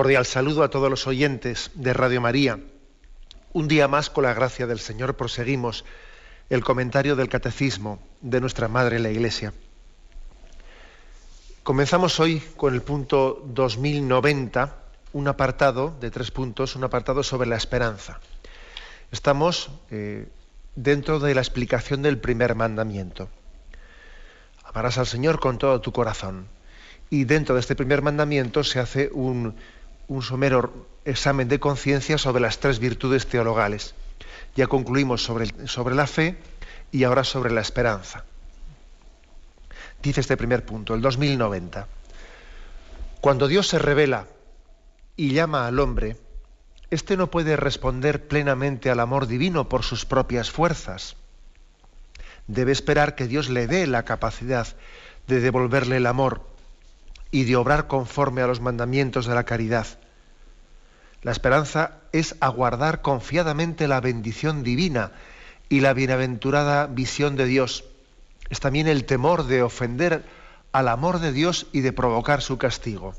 Cordial saludo a todos los oyentes de Radio María. Un día más, con la gracia del Señor, proseguimos el comentario del Catecismo de nuestra Madre la Iglesia. Comenzamos hoy con el punto 2090, un apartado de tres puntos, un apartado sobre la esperanza. Estamos eh, dentro de la explicación del primer mandamiento. Amarás al Señor con todo tu corazón y dentro de este primer mandamiento se hace un, somero examen de conciencia sobre las tres virtudes teologales. Ya concluimos sobre, sobre la fe y ahora sobre la esperanza. Dice este primer punto, el 2090. Cuando Dios se revela y llama al hombre, éste no puede responder plenamente al amor divino por sus propias fuerzas. Debe esperar que Dios le dé la capacidad de devolverle el amor y de obrar conforme a los mandamientos de la caridad. La esperanza es aguardar confiadamente la bendición divina y la bienaventurada visión de Dios. Es también el temor de ofender al amor de Dios y de provocar su castigo.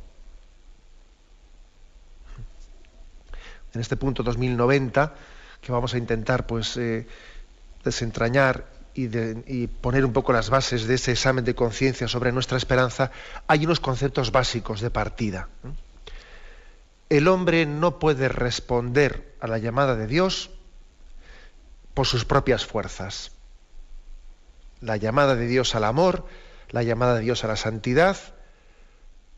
En este punto 2090, que vamos a intentar pues, eh, desentrañar y, poner un poco las bases de ese examen de conciencia sobre nuestra esperanza, hay unos conceptos básicos de partida. El hombre no puede responder a la llamada de Dios por sus propias fuerzas. La llamada de Dios al amor, la llamada de Dios a la santidad,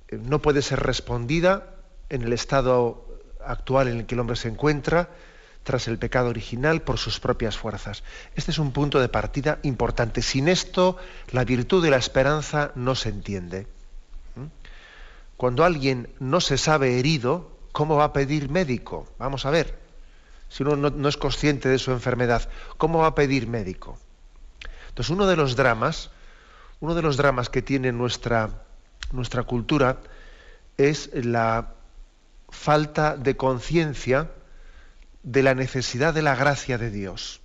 eh, no puede ser respondida en el estado actual en el que el hombre se encuentra, tras el pecado original por sus propias fuerzas. Este es un punto de partida importante. Sin esto, la virtud de la esperanza no se entiende. ¿Mm? Cuando alguien no se sabe herido, ¿cómo va a pedir médico? Vamos a ver. Si uno no, es consciente de su enfermedad, ¿cómo va a pedir médico? Entonces, uno de los dramas, uno de los dramas que tiene nuestra, nuestra cultura es la falta de conciencia de la necesidad de la gracia de Dios.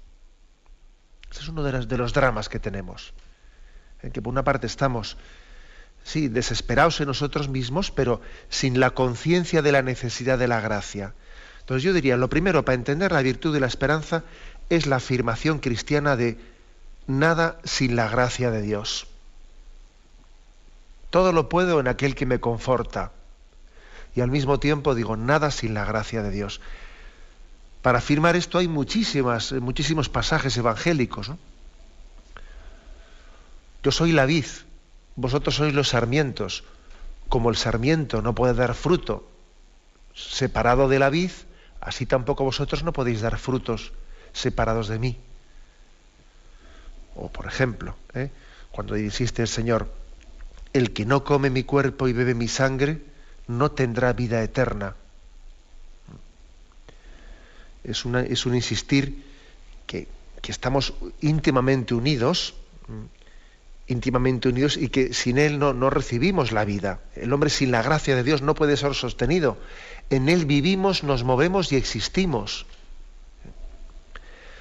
Ese es uno de los, dramas que tenemos. En que por una parte estamos, sí, desesperados en nosotros mismos, pero sin la conciencia de la necesidad de la gracia. Entonces yo diría, lo primero para entender la virtud de la esperanza es la afirmación cristiana de nada sin la gracia de Dios. Todo lo puedo en aquel que me conforta. Y al mismo tiempo digo, nada sin la gracia de Dios. Para afirmar esto hay muchísimas, eh, muchísimos pasajes evangélicos. Yo soy la vid, vosotros sois los sarmientos. Como el sarmiento no puede dar fruto separado de la vid, así tampoco vosotros no podéis dar frutos separados de mí. O por ejemplo, ¿eh? cuando insiste el Señor, el que no come mi cuerpo y bebe mi sangre, no tendrá vida eterna es, un insistir que, estamos íntimamente unidos, mm, íntimamente unidos y que sin Él no, no recibimos la vida. El hombre sin la gracia de Dios no puede ser sostenido. En Él vivimos, nos movemos y existimos.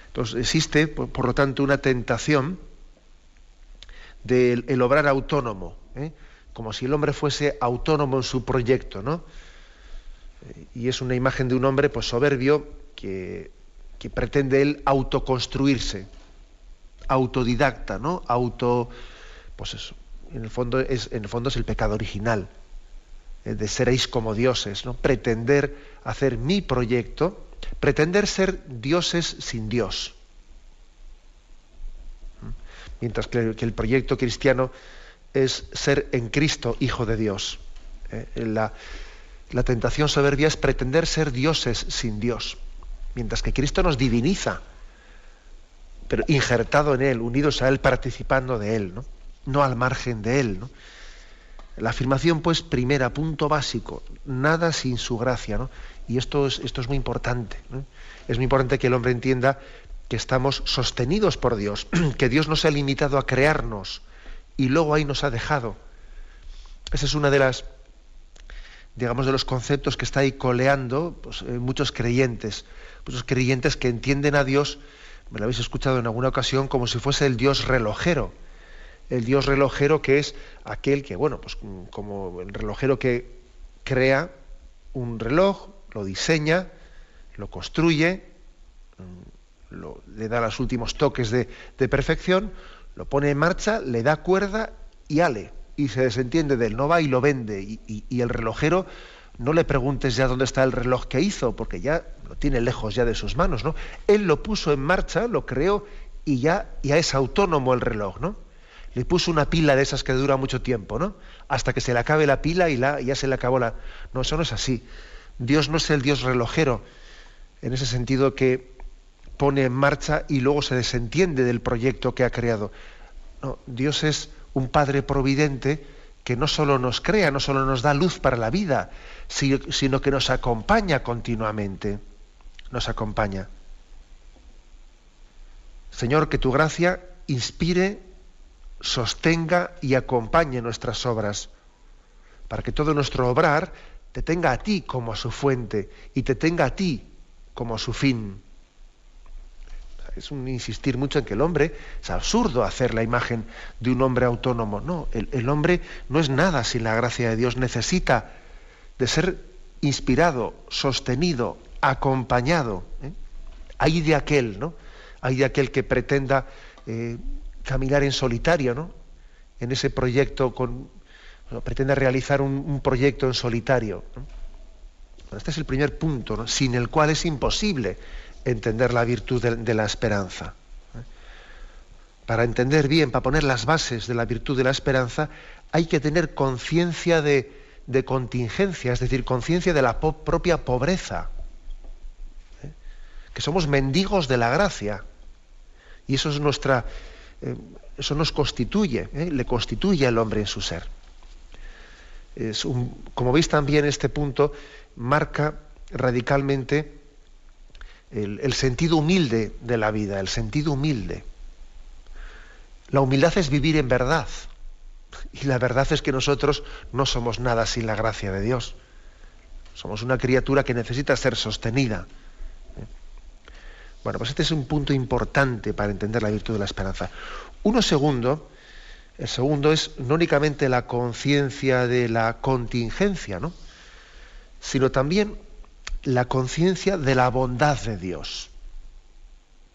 Entonces existe, por, lo tanto, una tentación del el obrar autónomo, ¿eh? como si el hombre fuese autónomo en su proyecto, ¿no? Y es una imagen de un hombre pues soberbio que, pretende él autoconstruirse, autodidacta, ¿no? Auto, pues eso, en el fondo es, en el fondo es el pecado original, eh, de seréis como dioses, ¿no? Pretender hacer mi proyecto, pretender ser dioses sin Dios. ¿Mm? Mientras que, el proyecto cristiano es ser en Cristo hijo de Dios. Eh, la, la tentación soberbia es pretender ser dioses sin Dios mientras que Cristo nos diviniza, pero injertado en Él, unidos a Él, participando de Él, no, no al margen de Él. La afirmación, pues, primera, punto básico, nada sin su gracia, ¿no? Y esto es, esto es muy importante. Es muy importante que el hombre entienda que estamos sostenidos por Dios, que Dios no se ha limitado a crearnos y luego ahí nos ha dejado. Ese es una de las, digamos, de los conceptos que está ahí coleando pues, eh, muchos creyentes, muchos creyentes que entienden a Dios, me lo habéis escuchado en alguna ocasión, como si fuese el Dios relojero. El Dios relojero que es aquel que, bueno, pues como el relojero que crea un reloj, lo diseña, lo construye, le da los últimos toques de, perfección, lo pone en marcha, le da cuerda y ale, y se desentiende de él, no va y lo vende. Y, el relojero, no le preguntes ya dónde está el reloj que hizo, porque ya lo tiene lejos ya de sus manos, ¿no? Él lo puso en marcha, lo creó y ya, ya es autónomo el reloj, ¿no? Le puso una pila de esas que dura mucho tiempo, ¿no? Hasta que se le acabe la pila y la, ya se le acabó la... No, eso no es así. Dios no es el Dios relojero, en ese sentido que pone en marcha y luego se desentiende del proyecto que ha creado. Dios es un Padre providente que no solo nos crea, no solo nos da luz para la vida, sino que nos acompaña continuamente. Nos acompaña. Señor, que tu gracia inspire, sostenga y acompañe nuestras obras, para que todo nuestro obrar te tenga a ti como a su fuente y te tenga a ti como a su fin es un insistir mucho en que el hombre, es absurdo hacer la imagen de un hombre autónomo. No, el, hombre no es nada sin la gracia de Dios, necesita de ser inspirado, sostenido, acompañado. ¿eh? Hay de aquel, ¿no? Hay de aquel que pretenda eh, caminar en solitario, ¿no? En ese proyecto con, pretenda realizar un, proyecto en solitario. este es el primer punto, sin el cual es imposible entender la virtud de, la esperanza. ¿eh? Para entender bien, para poner las bases de la virtud de la esperanza, hay que tener conciencia de, contingencia, es decir, conciencia de la propia pobreza. ¿eh? Que somos mendigos de la gracia. Y eso es nuestra. Eh, eso nos constituye, le constituye al hombre en su ser. Como veis también este punto marca radicalmente el, sentido humilde de la vida, el sentido humilde. La humildad es vivir en verdad. Y la verdad es que nosotros no somos nada sin la gracia de Dios. Somos una criatura que necesita ser sostenida. Bueno, pues este es un punto importante para entender la virtud de la esperanza. Uno segundo, el segundo es no únicamente la conciencia de la contingencia, ¿no? sino también la conciencia de la bondad de Dios.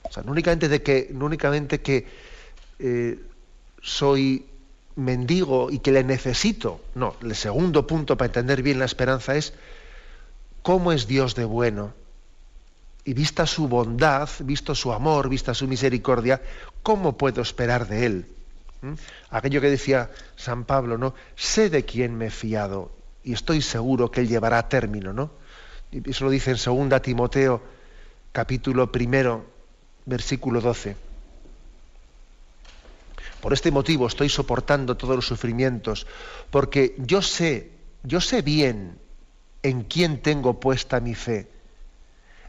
O sea, no únicamente de que, no únicamente que eh, soy mendigo y que le necesito. No, el segundo punto para entender bien la esperanza es cómo es Dios de bueno. Y vista su bondad, visto su amor, vista su misericordia, ¿cómo puedo esperar de Él? ¿Mm? Aquello que decía San Pablo, ¿no? Sé de quién me he fiado y estoy seguro que Él llevará a término, ¿no? Eso lo dice en 2 Timoteo, capítulo primero, versículo 12. Por este motivo estoy soportando todos los sufrimientos, porque yo sé, yo sé bien en quién tengo puesta mi fe,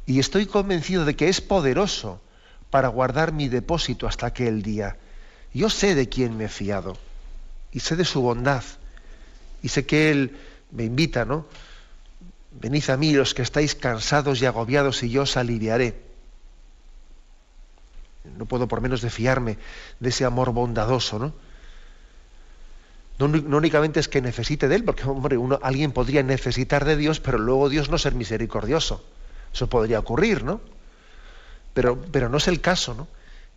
y estoy convencido de que es poderoso para guardar mi depósito hasta aquel día. Yo sé de quién me he fiado, y sé de su bondad, y sé que Él me invita, ¿no? Venid a mí los que estáis cansados y agobiados y yo os aliviaré. No puedo por menos de fiarme de ese amor bondadoso, ¿no? No, únicamente es que necesite de él, porque hombre, alguien podría necesitar de Dios, pero luego Dios no ser misericordioso. Eso podría ocurrir, ¿no? Pero, pero no es el caso, ¿no?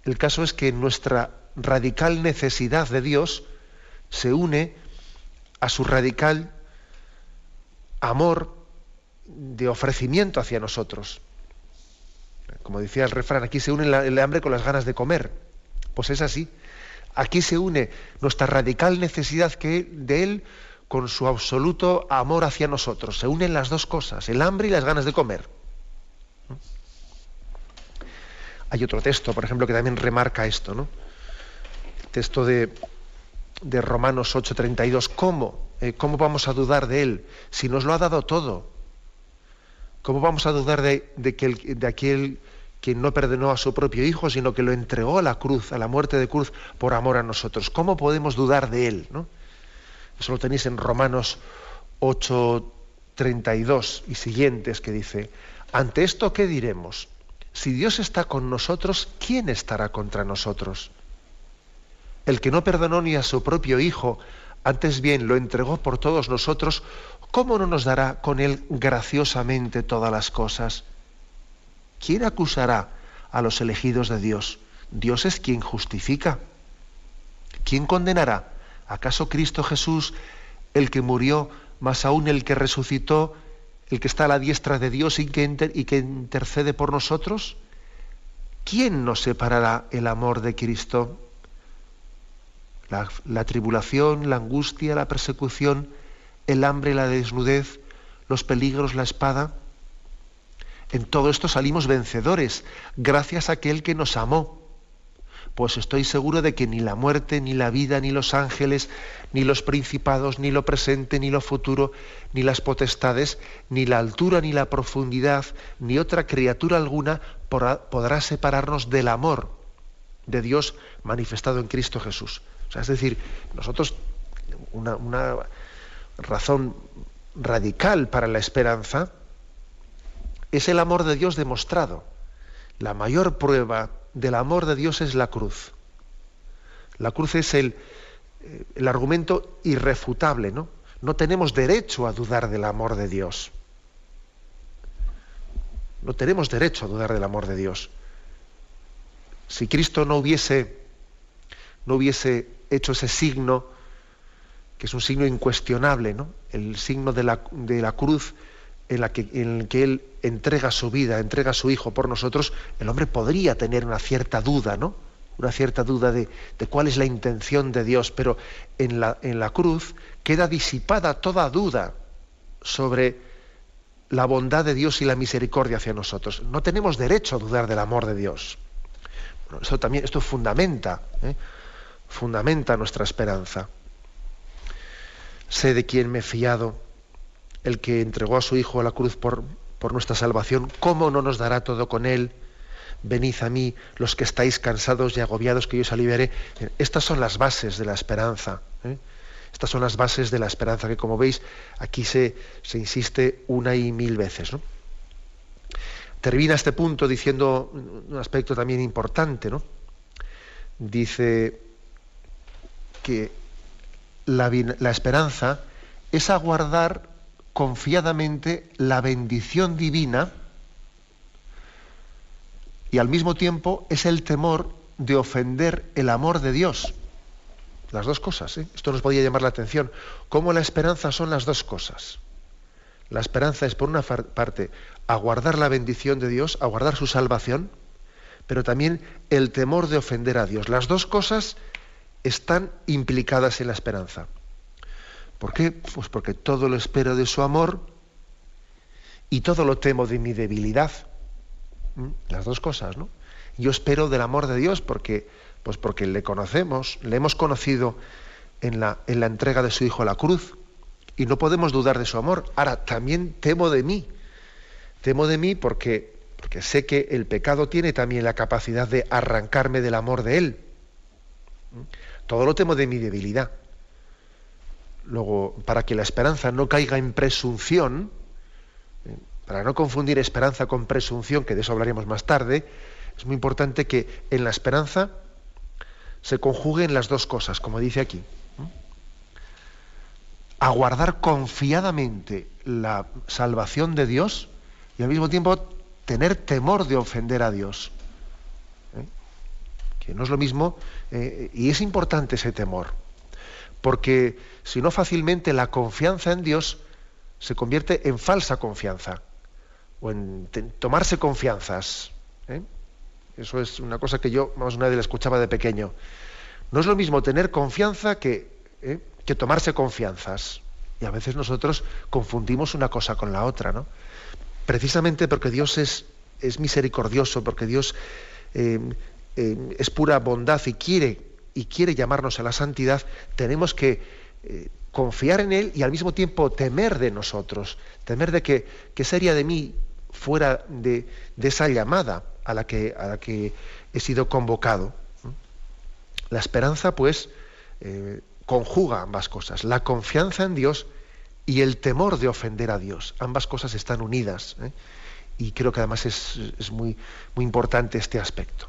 El caso es que nuestra radical necesidad de Dios se une a su radical amor de ofrecimiento hacia nosotros. Como decía el refrán, aquí se une el hambre con las ganas de comer. Pues es así. Aquí se une nuestra radical necesidad que, de Él con su absoluto amor hacia nosotros. Se unen las dos cosas, el hambre y las ganas de comer. Hay otro texto, por ejemplo, que también remarca esto, ¿no? El texto de, de Romanos 8:32. ¿Cómo? eh, ¿cómo vamos a dudar de Él si nos lo ha dado todo? ¿Cómo vamos a dudar de, que de aquel que no perdonó a su propio Hijo, sino que lo entregó a la cruz, a la muerte de cruz, por amor a nosotros? ¿Cómo podemos dudar de Él? ¿no? Eso lo tenéis en Romanos 8, 32 y siguientes, que dice, ante esto, ¿qué diremos? Si Dios está con nosotros, ¿quién estará contra nosotros? El que no perdonó ni a su propio Hijo, antes bien lo entregó por todos nosotros, ¿cómo no nos dará con él graciosamente todas las cosas? ¿Quién acusará a los elegidos de Dios? Dios es quien justifica. ¿Quién condenará? ¿Acaso Cristo Jesús, el que murió, más aún el que resucitó, el que está a la diestra de Dios y que, y que intercede por nosotros? ¿Quién nos separará el amor de Cristo? La, tribulación, la angustia, la persecución, el hambre, la desnudez, los peligros, la espada. En todo esto salimos vencedores, gracias a aquel que nos amó. Pues estoy seguro de que ni la muerte, ni la vida, ni los ángeles, ni los principados, ni lo presente, ni lo futuro, ni las potestades, ni la altura, ni la profundidad, ni otra criatura alguna podrá separarnos del amor de Dios manifestado en Cristo Jesús es decir, nosotros, una, razón radical para la esperanza es el amor de Dios demostrado. La mayor prueba del amor de Dios es la cruz. La cruz es el, eh, el, argumento irrefutable, ¿no? No tenemos derecho a dudar del amor de Dios. No tenemos derecho a dudar del amor de Dios. Si Cristo no hubiese, no hubiese hecho ese signo, que es un signo incuestionable, ¿no? el signo de la, de la cruz en, la que, en el que Él entrega su vida, entrega a su Hijo por nosotros, el hombre podría tener una cierta duda, ¿no? Una cierta duda de, de cuál es la intención de Dios, pero en la, en la cruz queda disipada toda duda sobre la bondad de Dios y la misericordia hacia nosotros. No tenemos derecho a dudar del amor de Dios. eso también, esto fundamenta ¿eh? fundamenta nuestra esperanza. Sé de quién me he fiado, el que entregó a su Hijo a la cruz por, por nuestra salvación, ¿cómo no nos dará todo con él? Venid a mí, los que estáis cansados y agobiados, que yo os aliviaré. Estas son las bases de la esperanza. ¿eh? Estas son las bases de la esperanza, que como veis, aquí se, se insiste una y mil veces. ¿no? Termina este punto diciendo un aspecto también importante, ¿no? Dice, que la, esperanza es aguardar confiadamente la bendición divina y al mismo tiempo es el temor de ofender el amor de Dios. Las dos cosas. ¿eh? Esto nos podría llamar la atención. ¿Cómo la esperanza son las dos cosas? La esperanza es, por una parte, aguardar la bendición de Dios, aguardar su salvación, pero también el temor de ofender a Dios. Las dos cosas están implicadas en la esperanza. ¿Por qué? Pues porque todo lo espero de su amor y todo lo temo de mi debilidad. ¿Mm? Las dos cosas, ¿no? Yo espero del amor de Dios porque, pues porque le conocemos, le hemos conocido en la, en la entrega de su Hijo a la cruz y no podemos dudar de su amor. Ahora, también temo de mí. Temo de mí porque, porque sé que el pecado tiene también la capacidad de arrancarme del amor de Él. ¿Mm? Todo lo temo de mi debilidad. Luego, para que la esperanza no caiga en presunción, eh, para no confundir esperanza con presunción, que de eso hablaremos más tarde, es muy importante que en la esperanza se conjuguen las dos cosas, como dice aquí. Aguardar confiadamente la salvación de Dios y al mismo tiempo tener temor de ofender a Dios no es lo mismo, eh, y es importante ese temor, porque si no fácilmente la confianza en Dios se convierte en falsa confianza, o en tomarse confianzas. ¿eh? Eso es una cosa que yo, más una vez la escuchaba de pequeño. No es lo mismo tener confianza que, ¿eh? que tomarse confianzas. Y a veces nosotros confundimos una cosa con la otra, ¿no? Precisamente porque Dios es, es misericordioso, porque Dios es pura bondad y quiere, y quiere llamarnos a la santidad, tenemos que eh, confiar en Él y al mismo tiempo temer de nosotros, temer de que, qué sería de mí fuera de, esa llamada a la, que, a la que he sido convocado. La esperanza, pues, eh, conjuga ambas cosas, la confianza en Dios y el temor de ofender a Dios. Ambas cosas están unidas. ¿eh? Y creo que además es, es muy, muy importante este aspecto.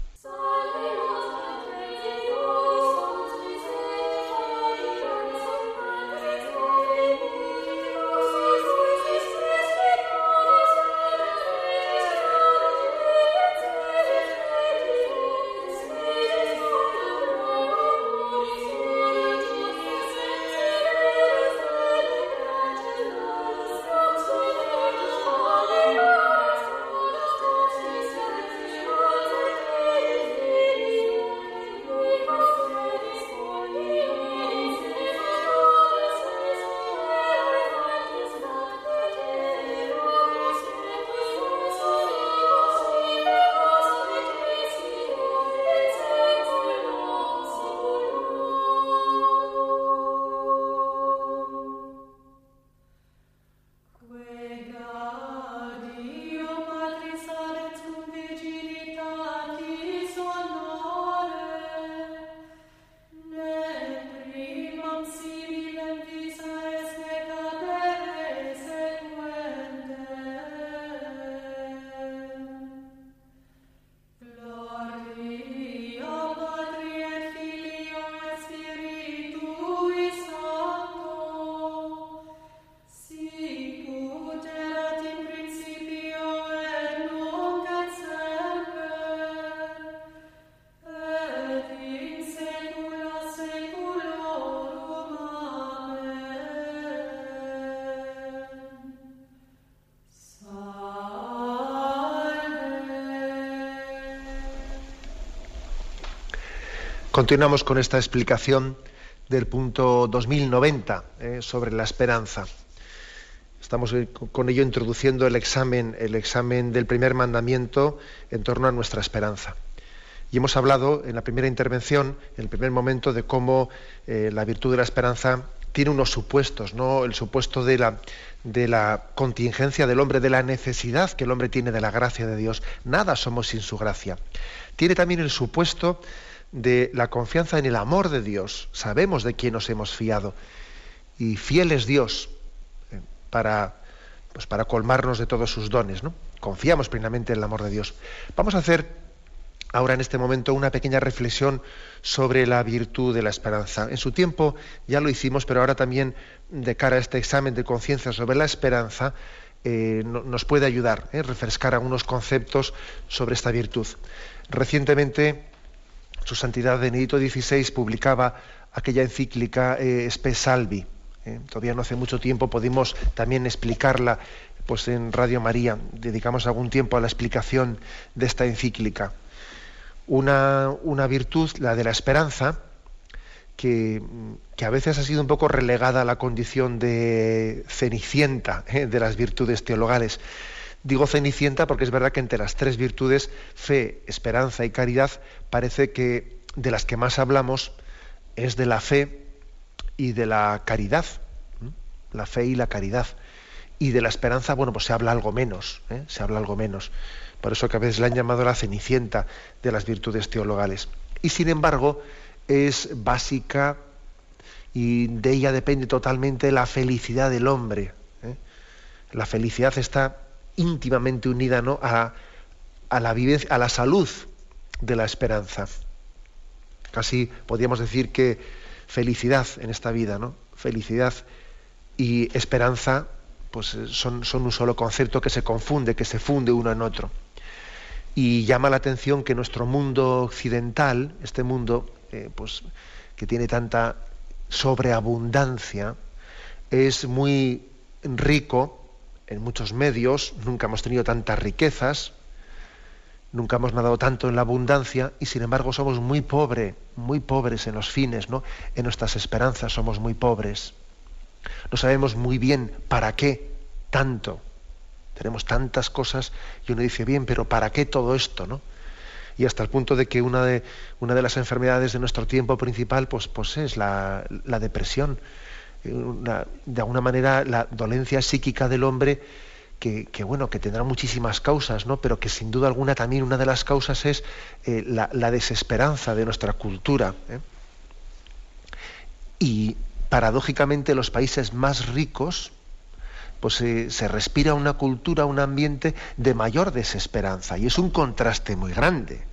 Continuamos con esta explicación del punto 2090 eh, sobre la esperanza. Estamos eh, con ello introduciendo el examen, el examen del primer mandamiento en torno a nuestra esperanza. Y hemos hablado en la primera intervención, en el primer momento, de cómo eh, la virtud de la esperanza tiene unos supuestos, ¿no? El supuesto de la, de la contingencia del hombre, de la necesidad que el hombre tiene de la gracia de Dios. Nada somos sin su gracia. Tiene también el supuesto de la confianza en el amor de Dios. Sabemos de quién nos hemos fiado. Y fiel es Dios eh, para, pues para colmarnos de todos sus dones. ¿no? Confiamos plenamente en el amor de Dios. Vamos a hacer ahora en este momento una pequeña reflexión sobre la virtud de la esperanza. En su tiempo ya lo hicimos, pero ahora también de cara a este examen de conciencia sobre la esperanza, eh, nos puede ayudar, eh, refrescar algunos conceptos sobre esta virtud. Recientemente su Santidad Benedito XVI publicaba aquella encíclica eh, Spe Salvi. Eh, todavía no hace mucho tiempo pudimos también explicarla pues, en Radio María. Dedicamos algún tiempo a la explicación de esta encíclica. Una, virtud, la de la esperanza, que, que, a veces ha sido un poco relegada a la condición de cenicienta eh, de las virtudes teologales. Digo cenicienta porque es verdad que entre las tres virtudes, fe, esperanza y caridad, parece que de las que más hablamos es de la fe y de la caridad. La fe y la caridad. Y de la esperanza, bueno, pues se habla algo menos, ¿eh? se habla algo menos. Por eso que a veces la han llamado la cenicienta de las virtudes teologales. Y sin embargo, es básica y de ella depende totalmente la felicidad del hombre. ¿eh? La felicidad está íntimamente unida ¿no? a, la vivencia, a la salud de la esperanza. Casi podríamos decir que felicidad en esta vida, ¿no? Felicidad y esperanza pues son, son un solo concepto que se confunde, que se funde uno en otro. Y llama la atención que nuestro mundo occidental, este mundo eh, pues, que tiene tanta sobreabundancia, es muy rico en muchos medios, nunca hemos tenido tantas riquezas, nunca hemos nadado tanto en la abundancia y sin embargo somos muy pobres, muy pobres en los fines, ¿no? En nuestras esperanzas somos muy pobres. No sabemos muy bien para qué tanto. Tenemos tantas cosas y uno dice, bien, pero ¿para qué todo esto, no? y hasta el punto de que una de, una de las enfermedades de nuestro tiempo principal pues, pues es la, depresión. De alguna manera la dolencia psíquica del hombre que, bueno, que tendrá muchísimas causas, ¿no? pero que sin duda alguna también una de las causas es eh, la, desesperanza de nuestra cultura. ¿eh? Y paradójicamente los países más ricos, pues eh, se respira una cultura, un ambiente de mayor desesperanza. Y es un contraste muy grande.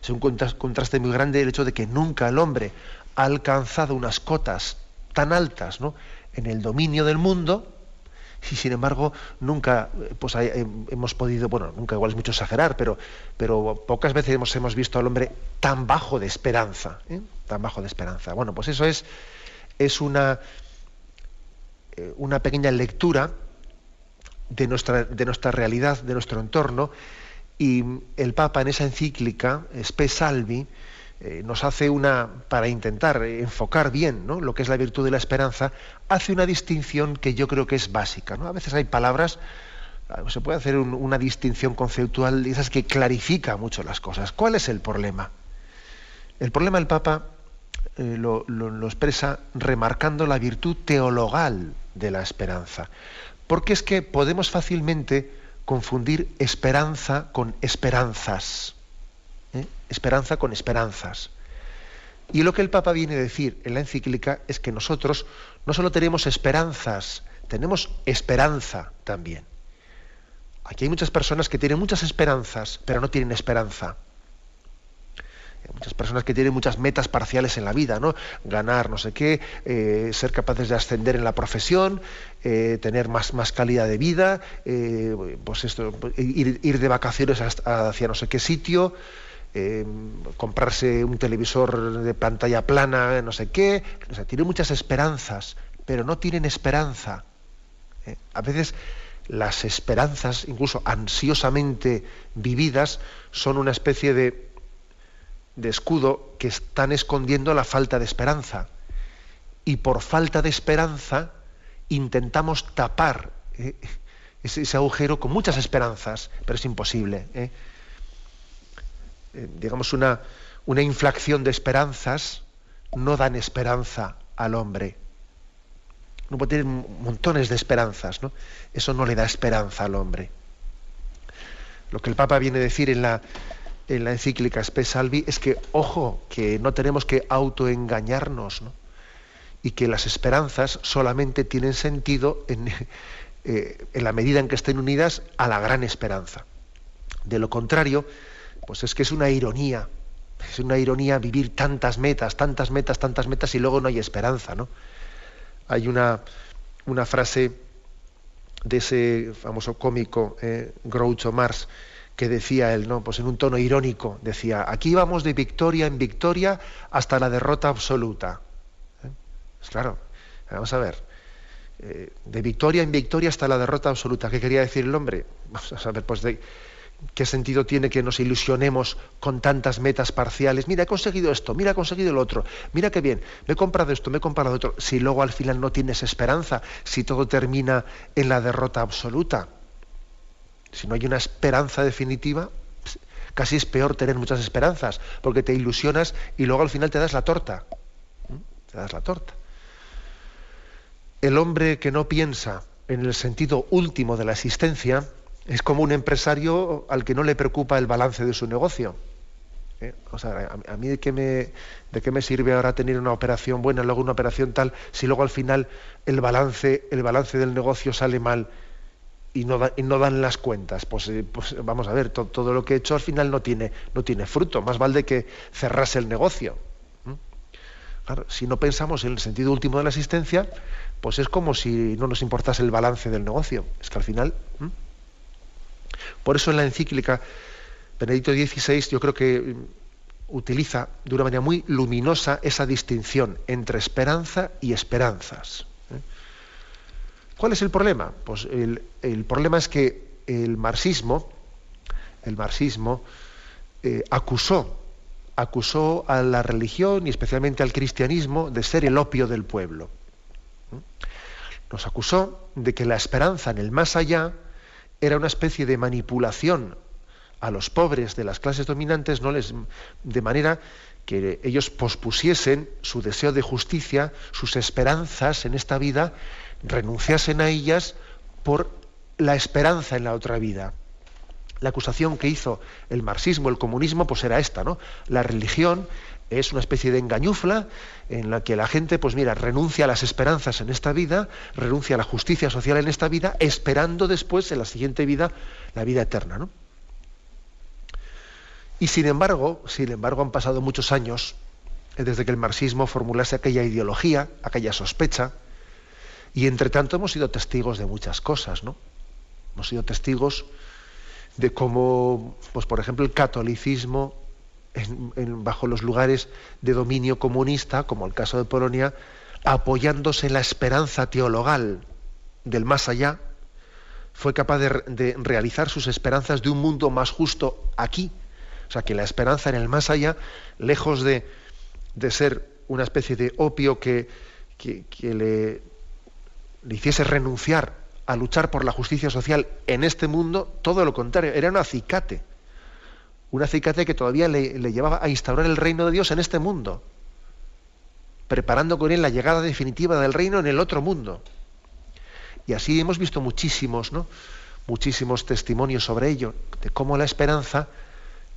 Es un contraste muy grande el hecho de que nunca el hombre ha alcanzado unas cotas tan altas ¿no? en el dominio del mundo, y sin embargo nunca pues, hemos podido, bueno, nunca igual es mucho exagerar, pero, pero pocas veces hemos, hemos visto al hombre tan bajo de esperanza, ¿eh? tan bajo de esperanza. Bueno, pues eso es, es una, eh, una pequeña lectura de nuestra, de nuestra realidad, de nuestro entorno, y el Papa en esa encíclica, Spe Salvi, eh, nos hace una, para intentar enfocar bien lo que es la virtud de la esperanza, hace una distinción que yo creo que es básica. ¿no? A veces hay palabras, ah, se puede hacer una distinción conceptual esas que clarifica mucho las cosas. ¿Cuál es el problema? El problema el Papa eh, lo, lo expresa remarcando la virtud teologal de la esperanza. Porque es que podemos fácilmente confundir esperanza con esperanzas. ¿Eh? esperanza con esperanzas. Y lo que el Papa viene a decir en la encíclica es que nosotros no solo tenemos esperanzas, tenemos esperanza también. Aquí hay muchas personas que tienen muchas esperanzas, pero no tienen esperanza. Hay muchas personas que tienen muchas metas parciales en la vida, ¿no? Ganar no sé qué, eh, ser capaces de ascender en la profesión, eh, tener más, más, calidad de vida, pues esto, ir, de vacaciones hacia no sé qué sitio, eh, comprarse un televisor de pantalla plana, no sé qué, o sea, tienen muchas esperanzas, pero no tienen esperanza. ¿eh? A veces las esperanzas, incluso ansiosamente vividas, son una especie de, de escudo que están escondiendo la falta de esperanza. Y por falta de esperanza intentamos tapar ¿eh? ese, agujero con muchas esperanzas, pero es imposible. Digamos, una, una inflación de esperanzas no dan esperanza al hombre. No puede tener montones de esperanzas, ¿no? Eso no le da esperanza al hombre. Lo que el Papa viene a decir en la, en la encíclica Spe Salvi es que, ojo, que no tenemos que autoengañarnos, ¿no? y que las esperanzas solamente tienen sentido en, eh, en la medida en que estén unidas a la gran esperanza. De lo contrario, pues es que es una ironía, es una ironía vivir tantas metas, tantas metas, tantas metas y luego no hay esperanza, ¿no? Hay una, una frase de ese famoso cómico eh, Groucho Marx que decía él, ¿no? Pues en un tono irónico, decía, aquí vamos de victoria en victoria hasta la derrota absoluta. ¿Eh? Pues claro, vamos a ver, eh, de victoria en victoria hasta la derrota absoluta. ¿Qué quería decir el hombre? Vamos a ver, pues de, ¿Qué sentido tiene que nos ilusionemos con tantas metas parciales? Mira, he conseguido esto, mira, he conseguido lo otro, mira qué bien, me he comprado esto, me he comprado otro. Si luego al final no tienes esperanza, si todo termina en la derrota absoluta, si no hay una esperanza definitiva, casi es peor tener muchas esperanzas, porque te ilusionas y luego al final te das la torta. Te das la torta. El hombre que no piensa en el sentido último de la existencia, es como un empresario al que no le preocupa el balance de su negocio. ¿Eh? O sea, a, mí de qué, me, sirve ahora tener una operación buena, luego una operación tal, si luego al final el balance, el balance del negocio sale mal y no, no dan las cuentas. Pues, eh, pues vamos a ver, todo lo que he hecho al final no tiene, no tiene fruto. Más vale que cerrase el negocio. Claro, si no pensamos en el sentido último de la existencia, pues es como si no nos importase el balance del negocio. Es que al final. Por eso en la encíclica Benedicto XVI yo creo que mm, utiliza de una manera muy luminosa esa distinción entre esperanza y esperanzas. ¿eh? ¿Cuál es el problema? Pues el, problema es que el marxismo, el marxismo eh, acusó, acusó a la religión y especialmente al cristianismo de ser el opio del pueblo. ¿eh? Nos acusó de que la esperanza en el más allá era una especie de manipulación a los pobres de las clases dominantes no les de manera que ellos pospusiesen su deseo de justicia, sus esperanzas en esta vida, renunciasen a ellas por la esperanza en la otra vida. La acusación que hizo el marxismo, el comunismo, pues era esta, ¿no? La religión es una especie de engañufla en la que la gente, pues mira, renuncia a las esperanzas en esta vida, renuncia a la justicia social en esta vida, esperando después, en la siguiente vida, la vida eterna, ¿no? Y sin embargo, sin embargo, han pasado muchos años eh, desde que el marxismo formulase aquella ideología, aquella sospecha, y entre tanto hemos sido testigos de muchas cosas, ¿no? Hemos sido testigos de cómo, pues por ejemplo, el catolicismo bajo los lugares de dominio comunista, como el caso de Polonia, apoyándose en la esperanza teologal del más allá, fue capaz de realizar sus esperanzas de un mundo más justo aquí, o sea, que la esperanza en el más allá, lejos de, ser una especie de opio que, le, le hiciese renunciar a luchar por la justicia social en este mundo, todo lo contrario, era un acicate. Un acicate que todavía le, le, llevaba a instaurar el reino de Dios en este mundo, preparando con él la llegada definitiva del reino en el otro mundo. Y así hemos visto muchísimos, ¿no? muchísimos testimonios sobre ello, de cómo la esperanza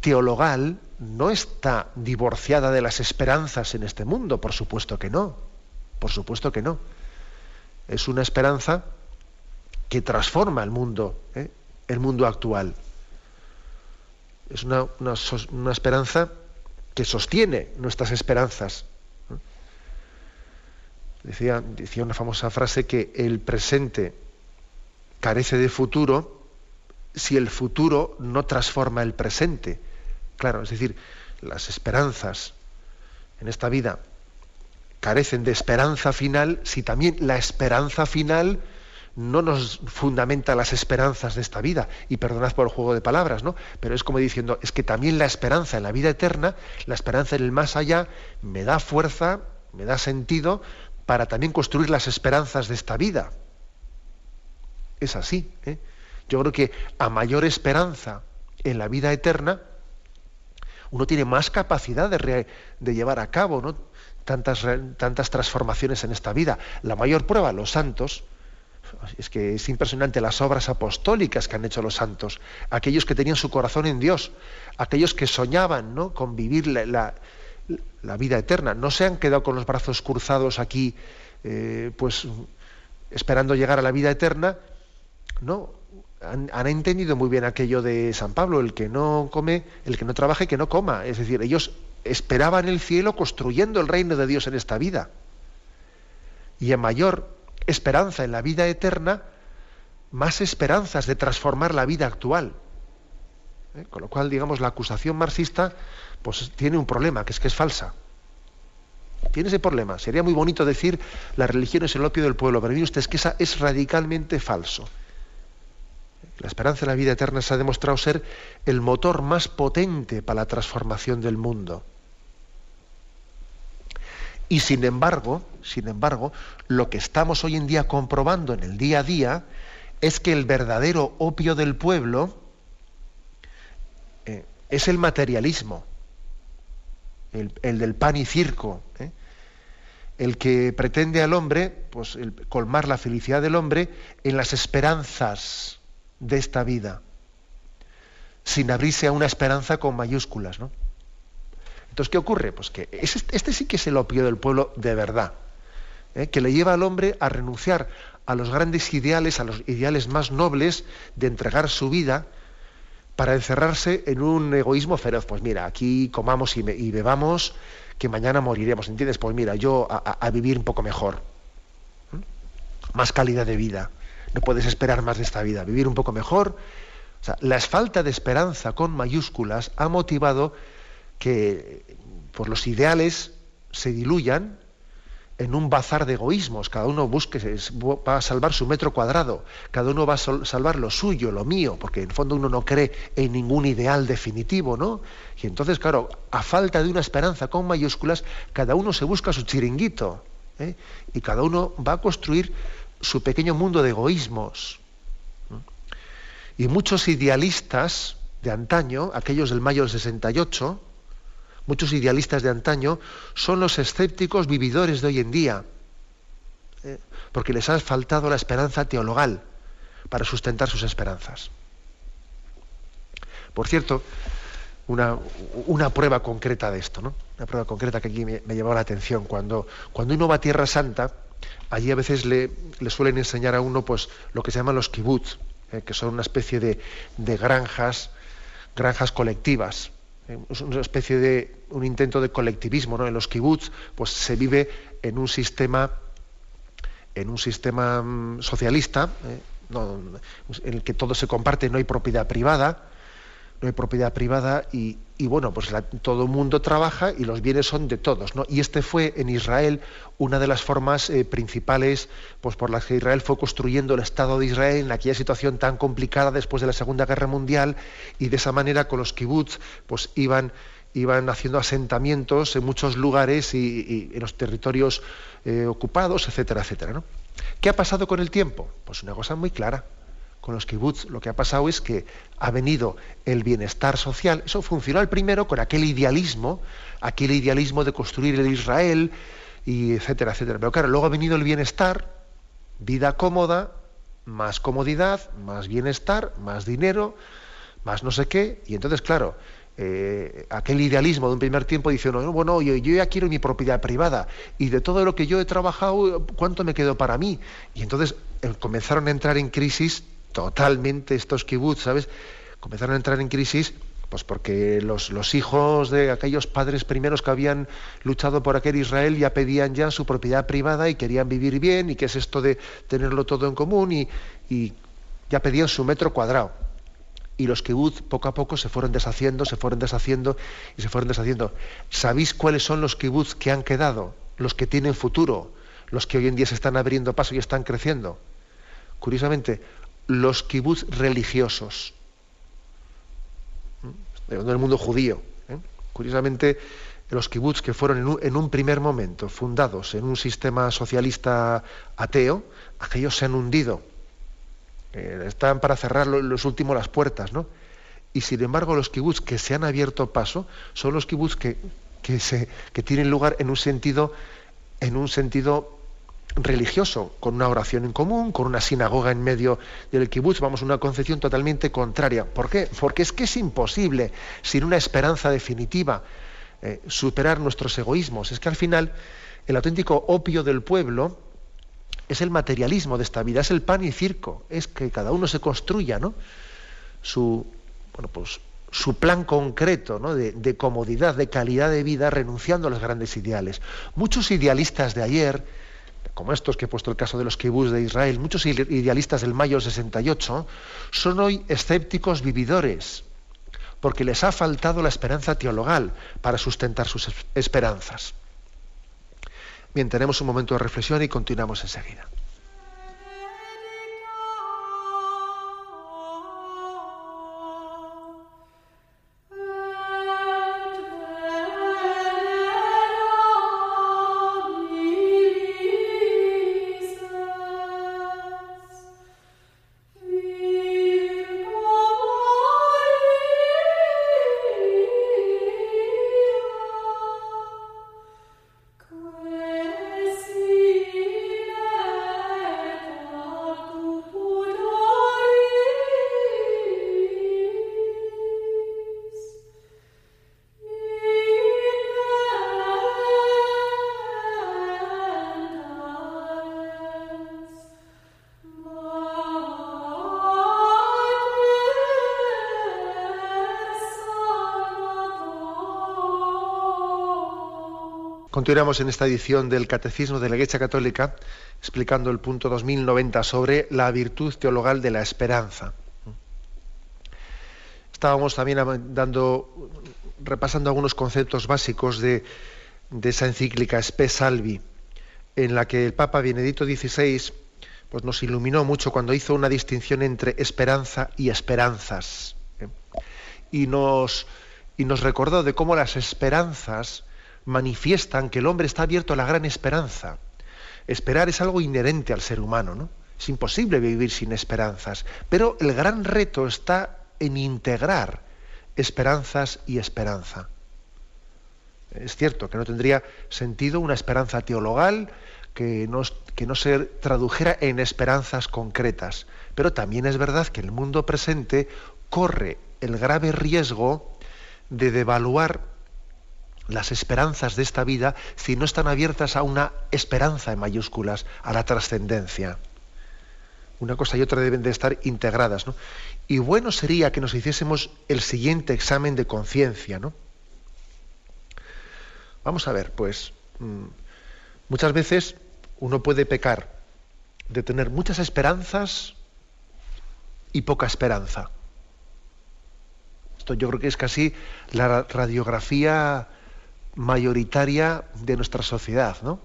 teologal no está divorciada de las esperanzas en este mundo, por supuesto que no, por supuesto que no. Es una esperanza que transforma el mundo, ¿eh? el mundo actual. Es una, esperanza que sostiene nuestras esperanzas. Decía, decía una famosa frase que el presente carece de futuro si el futuro no transforma el presente Claro, es decir, las esperanzas en esta vida carecen de esperanza final si también la esperanza final no nos fundamenta las esperanzas de esta vida. Y perdonad por el juego de palabras, ¿no? Pero es como diciendo, es que también la esperanza en la vida eterna, la esperanza en el más allá, me da fuerza, me da sentido para también construir las esperanzas de esta vida. Es así. ¿eh? Yo creo que a mayor esperanza en la vida eterna, uno tiene más capacidad de, llevar a cabo tantas, tantas transformaciones en esta vida. La mayor prueba, los santos, es que es impresionante las obras apostólicas que han hecho los santos, aquellos que tenían su corazón en Dios, aquellos que soñaban ¿no? con vivir la, vida eterna, no se han quedado con los brazos cruzados aquí, eh, pues esperando llegar a la vida eterna, no, han, entendido muy bien aquello de San Pablo, el que no come, el que no trabaje, que no coma. Es decir, ellos esperaban el cielo construyendo el reino de Dios en esta vida. Y a mayor esperanza en la vida eterna, más esperanzas de transformar la vida actual. ¿Eh? Con lo cual, digamos, la acusación marxista pues, tiene un problema, que es que es falsa. Tiene ese problema. Sería muy bonito decir la religión es el opio del pueblo, pero mire usted, es que esa es radicalmente falso. La esperanza en la vida eterna se ha demostrado ser el motor más potente para la transformación del mundo. Y sin embargo, sin embargo, lo que estamos hoy en día comprobando en el día a día es que el verdadero opio del pueblo eh, es el materialismo, el, del pan y circo, ¿eh? el que pretende al hombre, pues colmar la felicidad del hombre en las esperanzas de esta vida, sin abrirse a una esperanza con mayúsculas. ¿no? Entonces, ¿qué ocurre? Pues que este sí que es el opio del pueblo de verdad, ¿eh? que le lleva al hombre a renunciar a los grandes ideales, a los ideales más nobles de entregar su vida para encerrarse en un egoísmo feroz. Pues mira, aquí comamos y, bebamos, que mañana moriremos, ¿entiendes? Pues mira, yo a, vivir un poco mejor, más calidad de vida no puedes esperar más de esta vida, vivir un poco mejor. O sea, la falta de esperanza con mayúsculas ha motivado que pues, los ideales se diluyan en un bazar de egoísmos. Cada uno busque, va a salvar su metro cuadrado, cada uno va a salvar lo suyo, lo mío, porque en fondo uno no cree en ningún ideal definitivo, ¿no? Y entonces, claro, a falta de una esperanza con mayúsculas, cada uno se busca su chiringuito, ¿eh? y cada uno va a construir su pequeño mundo de egoísmos. Y muchos idealistas, de antaño, aquellos del mayo del 68, muchos idealistas de antaño, son los escépticos vividores de hoy en día, ¿eh? porque les ha faltado la esperanza teologal para sustentar sus esperanzas. Por cierto, una, prueba concreta de esto, ¿no? Una prueba concreta que aquí me, llamó la atención. Cuando, cuando uno va a Tierra Santa, allí a veces le, le suelen enseñar a uno pues, lo que se llaman los kibbutz, eh, que son una especie de, de granjas, granjas colectivas. Eh, es una especie de un intento de colectivismo, ¿no? En los kibbutz, pues se vive en un sistema, en un sistema mm, socialista, eh, en el que todo se comparte, no hay propiedad privada, no hay propiedad privada y, bueno, pues todo el mundo trabaja y los bienes son de todos, ¿no? Y este fue en Israel una de las formas eh, principales pues por las que Israel fue construyendo el Estado de Israel en aquella situación tan complicada después de la Segunda Guerra Mundial y de esa manera con los kibbutz pues iban iban haciendo asentamientos en muchos lugares y, en los territorios eh, ocupados, etcétera, etcétera. ¿no? ¿Qué ha pasado con el tiempo? Pues una cosa muy clara con los kibbutz lo que ha pasado es que ha venido el bienestar social. Eso funcionó al primero con aquel idealismo, aquel idealismo de construir el Israel, y etcétera, etcétera. Pero claro, luego ha venido el bienestar, vida cómoda, más comodidad, más bienestar, más dinero, más no sé qué. Y entonces, claro, eh, aquel idealismo de un primer tiempo dice, no, bueno, yo, yo, ya quiero mi propiedad privada y de todo lo que yo he trabajado, ¿cuánto me quedó para mí? Y entonces eh, comenzaron a entrar en crisis totalmente estos kibbutz, ¿sabes? Comenzaron a entrar en crisis pues porque los, hijos de aquellos padres primeros que habían luchado por aquel Israel ya pedían ya su propiedad privada y querían vivir bien y qué es esto de tenerlo todo en común y, y ya pedían su metro cuadrado. Y los kibbutz poco a poco se fueron deshaciendo, se fueron deshaciendo y se fueron deshaciendo. ¿Sabéis cuáles son los kibbutz que han quedado? Los que tienen futuro, los que hoy en día se están abriendo paso y están creciendo. Curiosamente, los kibbutz religiosos del mundo judío. ¿eh? Curiosamente, los kibbutz que fueron en un, primer momento fundados en un sistema socialista ateo, aquellos se han hundido. Eh, están para cerrar los últimos las puertas, ¿no? Y sin embargo, los kibbutz que se han abierto paso son los kibbutz que, que, se, que tienen lugar en un sentido, en un sentido religioso, con una oración en común, con una sinagoga en medio del kibutz, vamos una concepción totalmente contraria. ¿Por qué? Porque es que es imposible, sin una esperanza definitiva, eh, superar nuestros egoísmos. Es que al final el auténtico opio del pueblo es el materialismo de esta vida, es el pan y circo, es que cada uno se construya ¿no? su, bueno, pues, su plan concreto ¿no? de, de comodidad, de calidad de vida, renunciando a los grandes ideales. Muchos idealistas de ayer, como estos que he puesto el caso de los kibús de Israel, muchos idealistas del mayo 68, son hoy escépticos vividores, porque les ha faltado la esperanza teologal para sustentar sus esperanzas. Bien, tenemos un momento de reflexión y continuamos enseguida. Continuamos en esta edición del Catecismo de la Iglesia Católica explicando el punto 2090 sobre la virtud teologal de la esperanza. Estábamos también dando, repasando algunos conceptos básicos de, esa encíclica Spe Salvi, en la que el Papa Benedicto XVI pues nos iluminó mucho cuando hizo una distinción entre esperanza y esperanzas. ¿eh? Y, nos, y nos recordó de cómo las esperanzas manifiestan que el hombre está abierto a la gran esperanza. Esperar es algo inherente al ser humano, ¿no? Es imposible vivir sin esperanzas, pero el gran reto está en integrar esperanzas y esperanza. Es cierto que no tendría sentido una esperanza teologal que no, que no se tradujera en esperanzas concretas, pero también es verdad que el mundo presente corre el grave riesgo de devaluar las esperanzas de esta vida si no están abiertas a una esperanza en mayúsculas, a la trascendencia. Una cosa y otra deben de estar integradas. Y bueno sería que nos hiciésemos el siguiente examen de conciencia. ¿no? Vamos a ver, pues mm, muchas veces uno puede pecar de tener muchas esperanzas y poca esperanza. Esto yo creo que es casi la radiografía mayoritaria de nuestra sociedad, ¿no?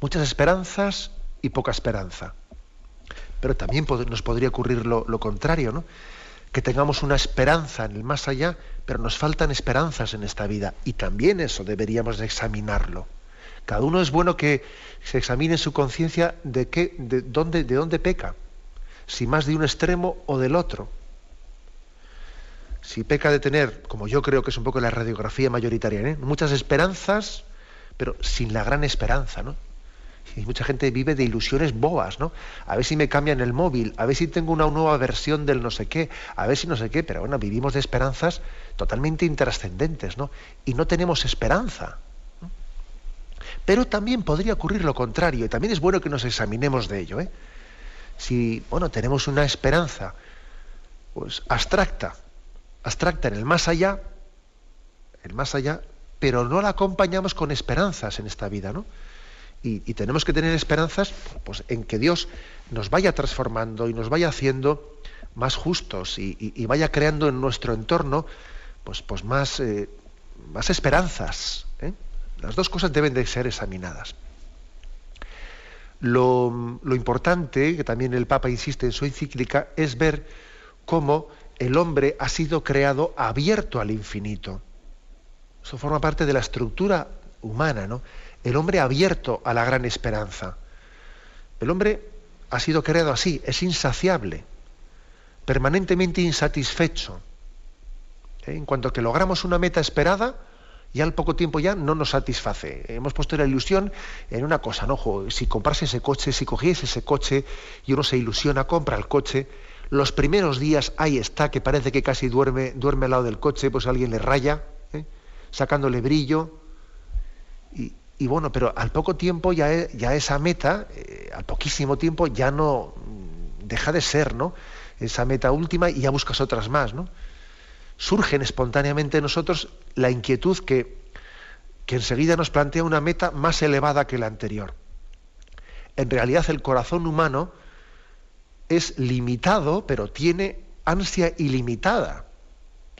Muchas esperanzas y poca esperanza. Pero también nos podría ocurrir lo, contrario, ¿no? Que tengamos una esperanza en el más allá, pero nos faltan esperanzas en esta vida. Y también eso deberíamos de examinarlo. Cada uno es bueno que se examine su conciencia de qué, de dónde, de dónde peca, si más de un extremo o del otro. Si peca de tener, como yo creo que es un poco la radiografía mayoritaria, ¿eh? muchas esperanzas, pero sin la gran esperanza, ¿no? Y mucha gente vive de ilusiones bobas, ¿no? A ver si me cambian el móvil, a ver si tengo una nueva versión del no sé qué, a ver si no sé qué, pero bueno, vivimos de esperanzas totalmente intrascendentes, ¿no? Y no tenemos esperanza. Pero también podría ocurrir lo contrario, y también es bueno que nos examinemos de ello. ¿eh? Si bueno, tenemos una esperanza pues, abstracta, abstracta en el más allá, el más allá, pero no la acompañamos con esperanzas en esta vida, ¿no? Y, tenemos que tener esperanzas pues, en que Dios nos vaya transformando y nos vaya haciendo más justos y, vaya creando en nuestro entorno pues, pues más, eh, más esperanzas. ¿eh? Las dos cosas deben de ser examinadas. Lo, importante, que también el Papa insiste en su encíclica, es ver cómo el hombre ha sido creado abierto al infinito. Eso forma parte de la estructura humana, ¿no? El hombre abierto a la gran esperanza. El hombre ha sido creado así, es insaciable, permanentemente insatisfecho. ¿Eh? En cuanto que logramos una meta esperada, y al poco tiempo ya no nos satisface. Hemos puesto la ilusión en una cosa, ¿no? si comprase ese coche, si cogiese ese coche y uno se ilusiona, compra el coche, los primeros días ahí está, que parece que casi duerme, duerme al lado del coche, pues alguien le raya, ¿eh? sacándole brillo. Y, bueno, pero al poco tiempo ya, e, ya esa meta, eh, al poquísimo tiempo, ya no mm, deja de ser, ¿no? Esa meta última y ya buscas otras más, ¿no? surgen espontáneamente en nosotros la inquietud que, que enseguida nos plantea una meta más elevada que la anterior. En realidad el corazón humano es limitado, pero tiene ansia ilimitada.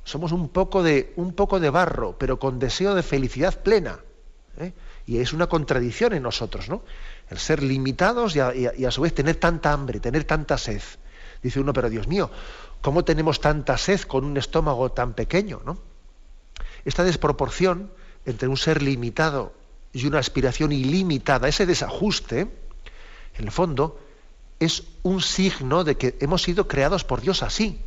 Somos un poco de, un poco de barro, pero con deseo de felicidad plena. ¿eh? Y es una contradicción en nosotros, ¿no? El ser limitados y a, su vez tener tanta hambre, tener tanta sed. Dice uno, pero Dios mío, ¿Cómo tenemos tanta sed con un estómago tan pequeño? ¿no? Esta desproporción entre un ser limitado y una aspiración ilimitada, ese desajuste, en el fondo, es un signo de que hemos sido creados por Dios así,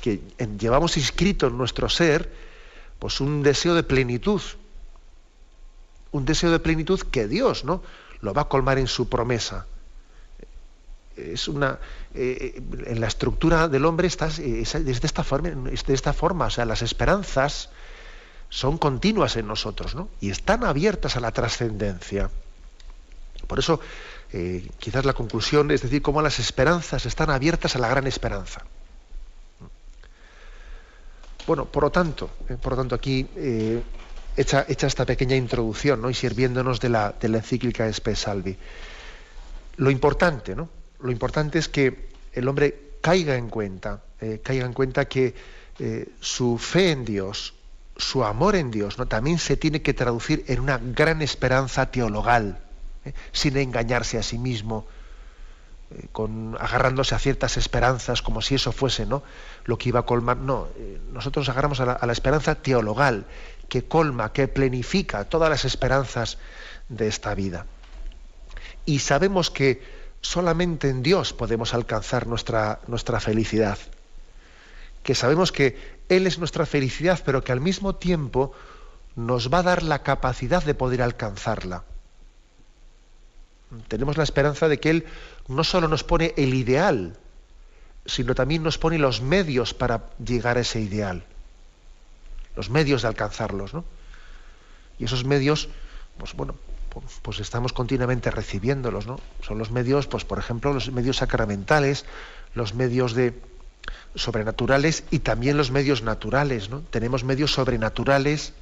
que llevamos inscrito en nuestro ser pues un deseo de plenitud, un deseo de plenitud que Dios ¿no? lo va a colmar en su promesa. Es una eh, en la estructura del hombre está es, de esta forma de esta forma. O sea las esperanzas son continuas en nosotros ¿no? y están abiertas a la trascendencia. Por eso eh, quizás la conclusión es decir cómo las esperanzas están abiertas a la gran esperanza. Bueno por lo tanto eh, por lo tanto aquí hecha, hecha, esta pequeña introducción y sirviéndonos de la, de la encíclica Spe Salvi. Lo importante no lo importante es que el hombre caiga en cuenta, eh, caiga en cuenta que eh, su fe en Dios, su amor en Dios, ¿no? también se tiene que traducir en una gran esperanza teologal, ¿eh? sin engañarse a sí mismo, con, agarrándose a ciertas esperanzas como si eso fuese ¿no? lo que iba a colmar. No, nosotros agarramos a la, a la esperanza teologal, que colma, que plenifica todas las esperanzas de esta vida. Y sabemos que solamente en Dios podemos alcanzar nuestra, nuestra felicidad. que sabemos que Él es nuestra felicidad, pero que al mismo tiempo nos va a dar la capacidad de poder alcanzarla. Tenemos la esperanza de que Él no solo nos pone el ideal, sino también nos pone los medios para llegar a ese ideal, los medios de alcanzarlos, ¿no? Y esos medios, pues bueno, pues, estamos continuamente recibiéndolos, ¿no? Son los medios, pues por ejemplo, los medios sacramentales, los medios de sobrenaturales y también los medios naturales, ¿no? Tenemos medios sobrenaturales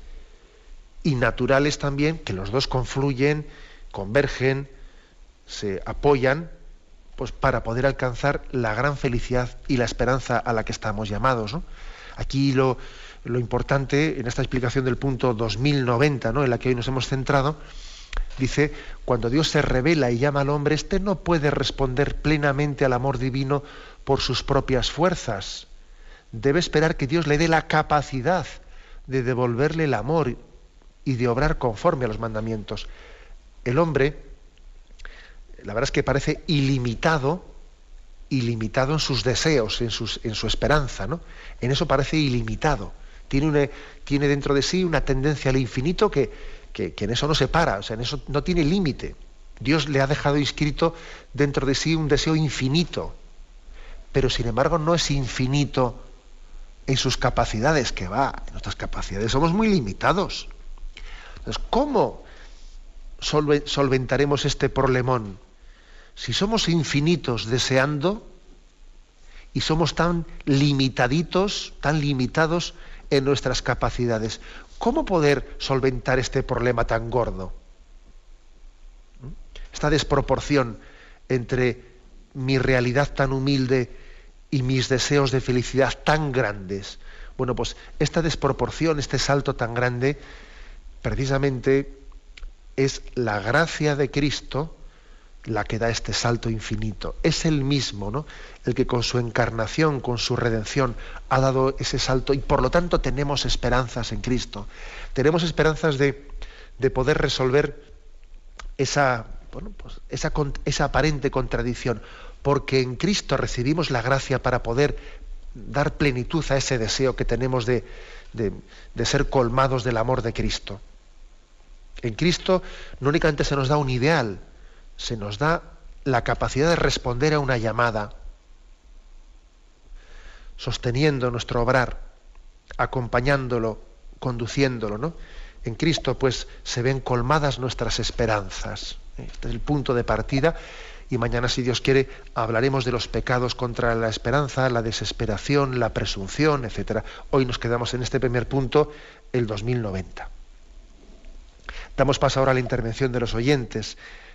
y naturales también, que los dos confluyen, convergen, se apoyan, pues para poder alcanzar la gran felicidad y la esperanza a la que estamos llamados. Aquí lo, lo, importante, en esta explicación del punto 2090, ¿no? en la que hoy nos hemos centrado, dice, cuando Dios se revela y llama al hombre, éste no puede responder plenamente al amor divino por sus propias fuerzas. Debe esperar que Dios le dé la capacidad de devolverle el amor y de obrar conforme a los mandamientos. El hombre, la verdad es que parece ilimitado, ilimitado en sus deseos, en, sus, en su esperanza, ¿no? En eso parece ilimitado. Tiene, tiene dentro de sí una tendencia al infinito que, que, en eso no se para, o sea, en eso no tiene límite. Dios le ha dejado inscrito dentro de sí un deseo infinito, pero sin embargo no es infinito en sus capacidades, que va, en nuestras capacidades somos muy limitados. Entonces, ¿cómo solventaremos este problemón? Si somos infinitos deseando y somos tan limitaditos, tan limitados en nuestras capacidades, ¿cómo poder solventar este problema tan gordo? Esta desproporción entre mi realidad tan humilde y mis deseos de felicidad tan grandes. Bueno, pues esta desproporción, este salto tan grande, precisamente es la gracia de Cristo la que da este salto infinito. Es el mismo, ¿no? El que con su encarnación, con su redención, ha dado ese salto y por lo tanto tenemos esperanzas en Cristo. Tenemos esperanzas de, de poder resolver esa, bueno, pues esa, esa aparente contradicción, porque en Cristo recibimos la gracia para poder dar plenitud a ese deseo que tenemos de, de ser colmados del amor de Cristo. En Cristo no únicamente se nos da un ideal, se nos da la capacidad de responder a una llamada, sosteniendo nuestro obrar, acompañándolo, conduciéndolo, ¿no? En Cristo, pues, se ven colmadas nuestras esperanzas. Este es el punto de partida. Y mañana, si Dios quiere, hablaremos de los pecados contra la esperanza, la desesperación, la presunción, etc. Hoy nos quedamos en este primer punto, el 2090. Damos paso ahora a la intervención de los oyentes.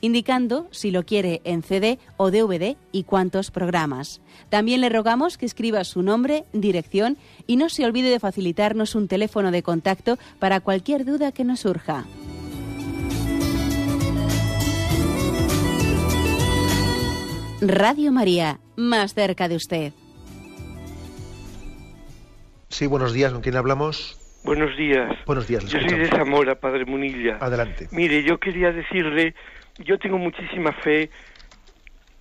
indicando si lo quiere en CD o DVD y cuántos programas. También le rogamos que escriba su nombre, dirección y no se olvide de facilitarnos un teléfono de contacto para cualquier duda que nos surja. Radio María, más cerca de usted. Sí, buenos días, ¿con quién hablamos? Buenos días. Buenos días. Yo soy de Zamora, Padre Munilla. Adelante. Mire, yo quería decirle yo tengo muchísima fe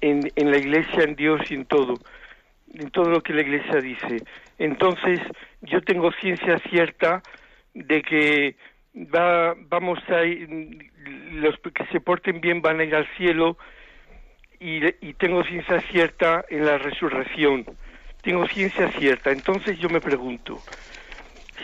en, en la iglesia, en Dios y en todo, en todo lo que la iglesia dice. Entonces, yo tengo ciencia cierta de que va, vamos a los que se porten bien van a ir al cielo y tengo ciencia cierta en la resurrección. Tengo ciencia cierta. Entonces yo me pregunto,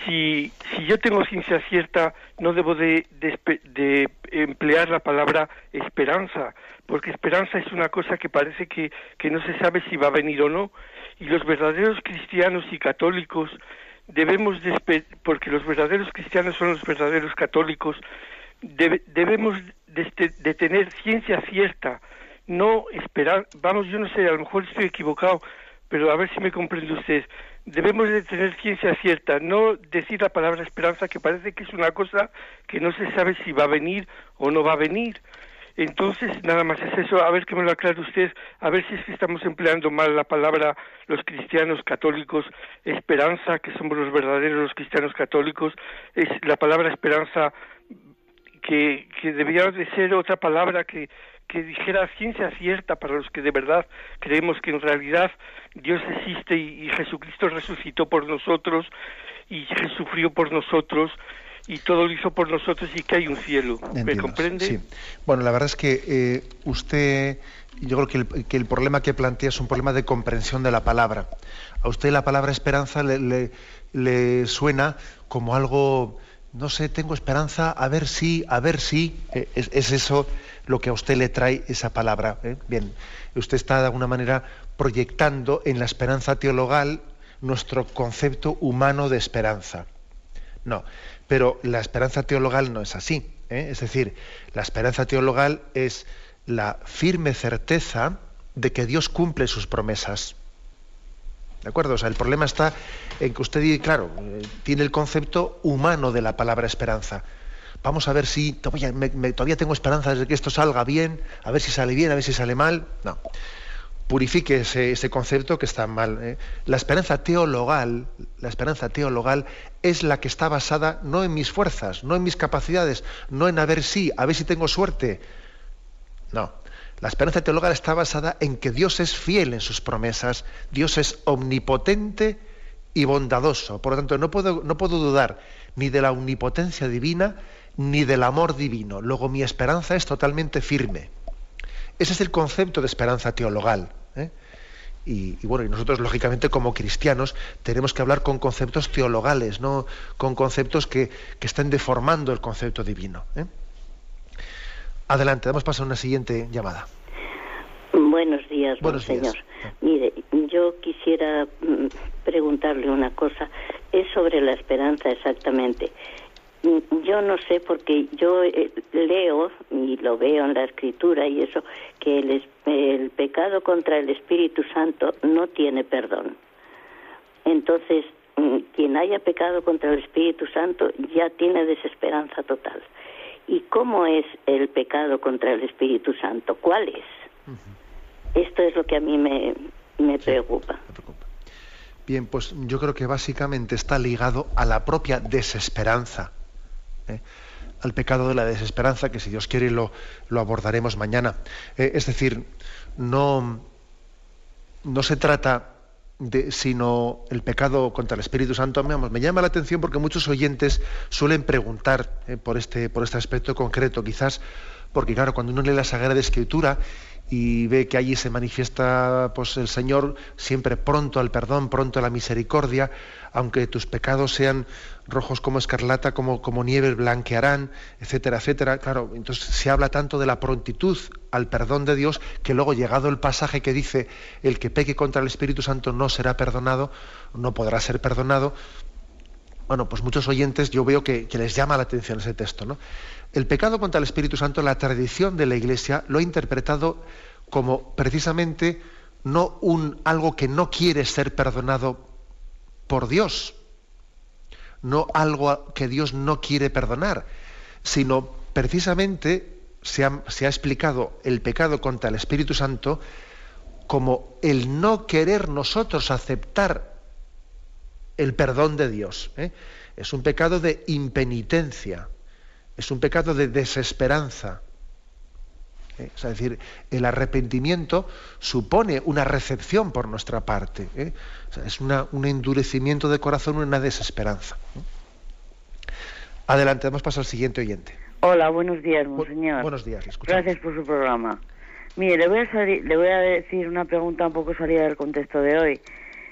si, si yo tengo ciencia cierta, no debo de, de, emplear la palabra esperanza, porque esperanza es una cosa que parece que, que no se sabe si va a venir o no, y los verdaderos cristianos y católicos debemos, de, porque los verdaderos cristianos son los verdaderos católicos, debemos de, de tener ciencia cierta, no esperar, vamos, yo no sé, a lo mejor estoy equivocado, pero a ver si me comprende usted, debemos de tener ciencia cierta, no decir la palabra esperanza que parece que es una cosa que no se sabe si va a venir o no va a venir. Entonces, nada más es eso, a ver que me lo aclare usted, a ver si es que estamos empleando mal la palabra los cristianos católicos, esperanza, que somos los verdaderos los cristianos católicos, es la palabra esperanza que, que debería de ser otra palabra que, que dijera ciencia cierta para los que de verdad creemos que en realidad Dios existe y, Jesucristo resucitó por nosotros y sufrió por nosotros y todo lo hizo por nosotros y que hay un cielo. ¿Me comprende? Sí. Bueno, la verdad es que eh, usted, yo creo que el, que el, problema que plantea es un problema de comprensión de la palabra. A usted la palabra esperanza le, le suena como algo no sé, tengo esperanza, a ver si, a ver si, eh, es, eso lo que a usted le trae esa palabra. ¿eh? Bien, usted está de alguna manera proyectando en la esperanza teologal nuestro concepto humano de esperanza. No, pero la esperanza teologal no es así. ¿eh? Es decir, la esperanza teologal es la firme certeza de que Dios cumple sus promesas. ¿De acuerdo? O sea, el problema está en que usted, claro, eh, tiene el concepto humano de la palabra esperanza. Vamos a ver si todavía, tengo esperanza de que esto salga bien, a ver si sale bien, a ver si sale mal. No. Purifique ese, concepto que está mal. ¿eh? La esperanza teologal, la esperanza teologal es la que está basada no en mis fuerzas, no en mis capacidades, no en a ver si, a ver si tengo suerte. No. La esperanza teologal está basada en que Dios es fiel en sus promesas, Dios es omnipotente y bondadoso. Por lo tanto, no puedo, no puedo dudar ni de la omnipotencia divina ni del amor divino. Luego mi esperanza es totalmente firme. Ese es el concepto de esperanza teologal. ¿eh? Y, bueno, y nosotros, lógicamente, como cristianos, tenemos que hablar con conceptos teologales, no con conceptos que, que estén deformando el concepto divino. ¿eh? Adelante, damos paso a una siguiente llamada. Buenos días, Buenos señor. Mire, yo quisiera mm, preguntarle una cosa. Es sobre la esperanza exactamente. Yo no sé porque yo eh, leo y lo veo en la escritura y eso que el, el pecado contra el Espíritu Santo no tiene perdón. Entonces, mm, quien haya pecado contra el Espíritu Santo ya tiene desesperanza total. ¿Y cómo es el pecado contra el Espíritu Santo? ¿Cuál es? Esto es lo que a mí me, preocupa. Bien, pues yo creo que básicamente está ligado a la propia desesperanza, ¿eh? al pecado de la desesperanza, que si Dios quiere lo, lo abordaremos mañana. Eh, es decir, no, no se trata sino el pecado contra el Espíritu Santo. Me, llama la atención porque muchos oyentes suelen preguntar eh, por, este, por este aspecto concreto, quizás porque, claro, cuando uno lee la Sagrada Escritura y ve que allí se manifiesta pues, el Señor siempre pronto al perdón, pronto a la misericordia, aunque tus pecados sean rojos como escarlata, como, como nieve blanquearán, etcétera, etcétera. Claro, entonces se habla tanto de la prontitud al perdón de Dios que luego llegado el pasaje que dice el que peque contra el Espíritu Santo no será perdonado, no podrá ser perdonado. Bueno, pues muchos oyentes yo veo que, que les llama la atención ese texto, ¿no? El pecado contra el Espíritu Santo, la tradición de la Iglesia lo ha interpretado como precisamente no un algo que no quiere ser perdonado por Dios, no algo que Dios no quiere perdonar, sino precisamente se ha, se ha explicado el pecado contra el Espíritu Santo como el no querer nosotros aceptar el perdón de Dios. ¿eh? Es un pecado de impenitencia es un pecado de desesperanza. ¿eh? Es decir, el arrepentimiento supone una recepción por nuestra parte. ¿eh? es un endurecimiento de corazón, una desesperanza. Adelante, vamos a pasar al siguiente oyente. Hola, buenos días, monseñor. buenos días, Gracias por su programa. Mire, le voy, a le voy a decir una pregunta un poco salida del contexto de hoy.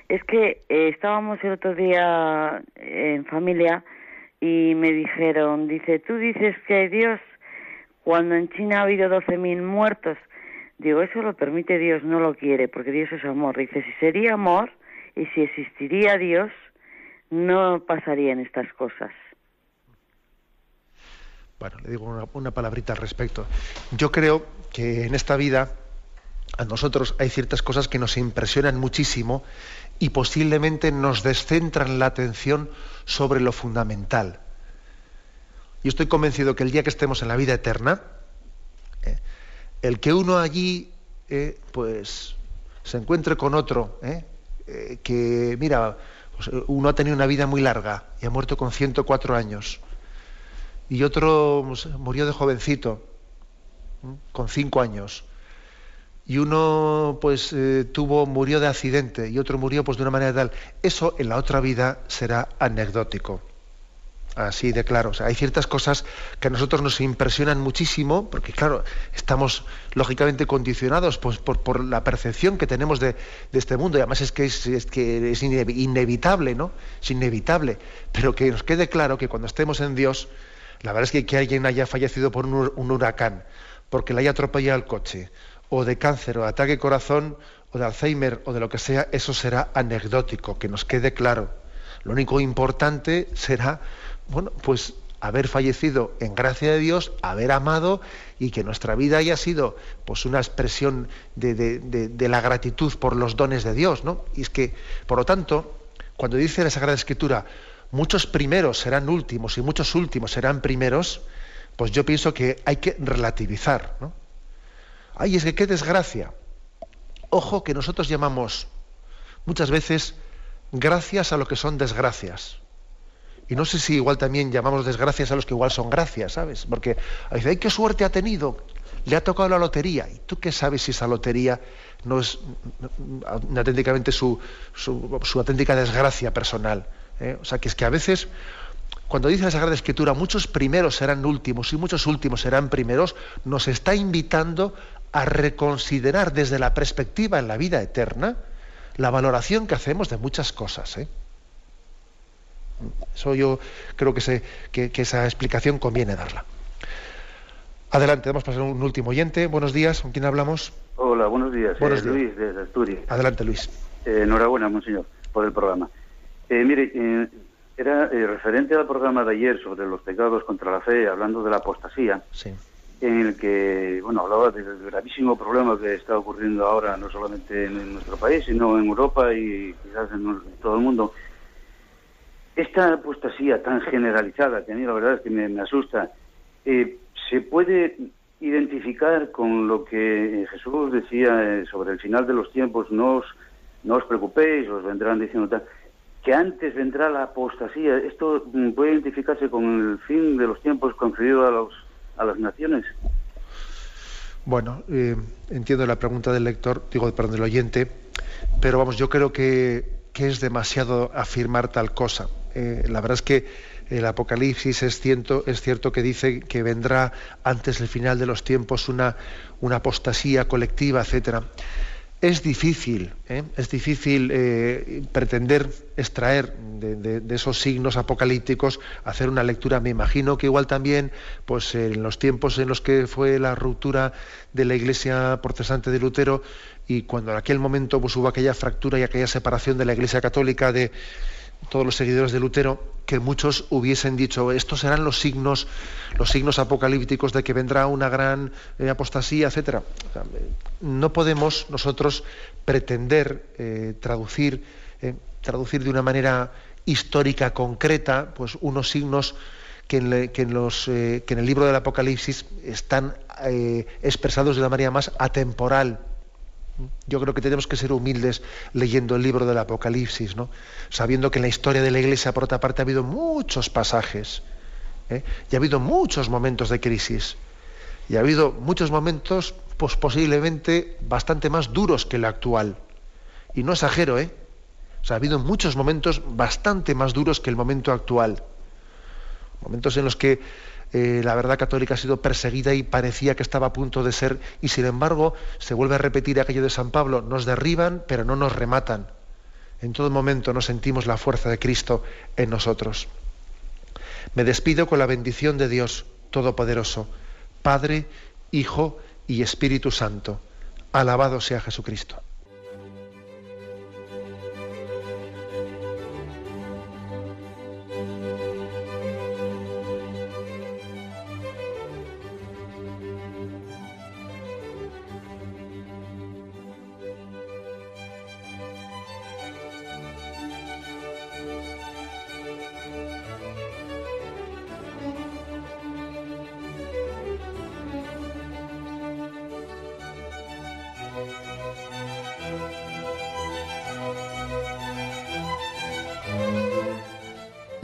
es que eh, estábamos el otro día en familia y me dijeron, dice, tú dices que hay Dios cuando en China ha habido 12.000 muertos. Digo, eso lo permite Dios, no lo quiere, porque Dios es amor. Dice, si sería amor y si existiría Dios, no pasarían estas cosas. Bueno, le digo una, una palabrita al respecto. Yo creo que en esta vida a nosotros hay ciertas cosas que nos impresionan muchísimo y posiblemente nos descentran la atención sobre lo fundamental. Yo estoy convencido que el día que estemos en la vida eterna, eh, el que uno allí eh, pues se encuentre con otro, eh, que mira, pues, uno ha tenido una vida muy larga y ha muerto con 104 años, y otro pues, murió de jovencito, con 5 años y uno pues eh, tuvo murió de accidente y otro murió pues de una manera tal. Eso en la otra vida será anecdótico. Así de claro. Hay ciertas cosas que a nosotros nos impresionan muchísimo porque claro estamos lógicamente condicionados pues, por, la percepción que tenemos de, este mundo. Y además es que es, que es inevitable no es inevitable. Pero que nos quede claro que cuando estemos en Dios la verdad es que que alguien haya fallecido por un, un huracán porque le haya atropellado el coche o de cáncer o de ataque corazón o de Alzheimer o de lo que sea, eso será anecdótico, que nos quede claro. Lo único importante será, bueno, pues haber fallecido en gracia de Dios, haber amado y que nuestra vida haya sido pues una expresión de, de, la gratitud por los dones de Dios, ¿no? Y es que, por lo tanto, cuando dice la Sagrada Escritura, muchos primeros serán últimos y muchos últimos serán primeros, pues yo pienso que hay que relativizar, ¿no? Ay, es que qué desgracia. Ojo que nosotros llamamos muchas veces gracias a lo que son desgracias. Y no sé si igual también llamamos desgracias a los que igual son gracias, ¿sabes? Porque dice, ay, qué suerte ha tenido, le ha tocado la lotería. ¿Y tú qué sabes si esa lotería no es auténticamente su, su, auténtica desgracia personal? ¿eh? O sea, que es que a veces, cuando dice la Sagrada Escritura, muchos primeros serán últimos y muchos últimos serán primeros, nos está invitando a reconsiderar desde la perspectiva en la vida eterna la valoración que hacemos de muchas cosas. ¿eh? Eso yo creo que, que, esa explicación conviene darla. Adelante, vamos a pasar a un último oyente. Buenos días, ¿con quién hablamos? Hola, buenos días. Buenos eh, Luis, de Asturias. Adelante, Luis. Eh, enhorabuena, monseñor, por el programa. mire, era referente al programa de ayer sobre los pecados contra la fe, hablando de la apostasía. Sí en el que, bueno, hablaba del gravísimo problema que está ocurriendo ahora, no solamente en nuestro país, sino en Europa y quizás en, todo el mundo. Esta apostasía tan generalizada, que a mí la verdad es que me, asusta, eh, ¿se puede identificar con lo que Jesús decía eh, sobre el final de los tiempos? No os, no os preocupéis, os vendrán diciendo tal que antes vendrá la apostasía. ¿Esto mm, puede identificarse con el fin de los tiempos concedido a los a las naciones. Bueno, eh, entiendo la pregunta del lector, digo, perdón, del oyente, pero vamos, yo creo que, es demasiado afirmar tal cosa. Eh, la verdad es que el Apocalipsis es cierto, es cierto que dice que vendrá antes del final de los tiempos una, una apostasía colectiva, etcétera. Es difícil, ¿eh? es difícil eh, pretender extraer de, esos signos apocalípticos, hacer una lectura. Me imagino que igual también, pues en los tiempos en los que fue la ruptura de la Iglesia protestante de Lutero y cuando en aquel momento pues, hubo aquella fractura y aquella separación de la Iglesia católica de, todos los seguidores de Lutero, que muchos hubiesen dicho, estos serán los signos, los signos apocalípticos de que vendrá una gran eh, apostasía, etcétera. no podemos nosotros pretender eh, traducir, eh, traducir de una manera histórica concreta, pues unos signos que en, que en el libro del Apocalipsis están expresados de una manera más atemporal, yo creo que tenemos que ser humildes leyendo el libro del Apocalipsis, ¿no? sabiendo que en la historia de la Iglesia, por otra parte, ha habido muchos pasajes ¿eh? y ha habido muchos momentos de crisis y ha habido muchos momentos pues, posiblemente bastante más duros que el actual. Y no exagero, ¿eh? O sea, ha habido muchos momentos bastante más duros que el momento actual. Momentos en los que eh, la verdad católica ha sido perseguida y parecía que estaba a punto de ser, y sin embargo se vuelve a repetir aquello de San Pablo, nos derriban pero no nos rematan. En todo momento nos sentimos la fuerza de Cristo en nosotros. Me despido con la bendición de Dios Todopoderoso, Padre, Hijo y Espíritu Santo. Alabado sea Jesucristo.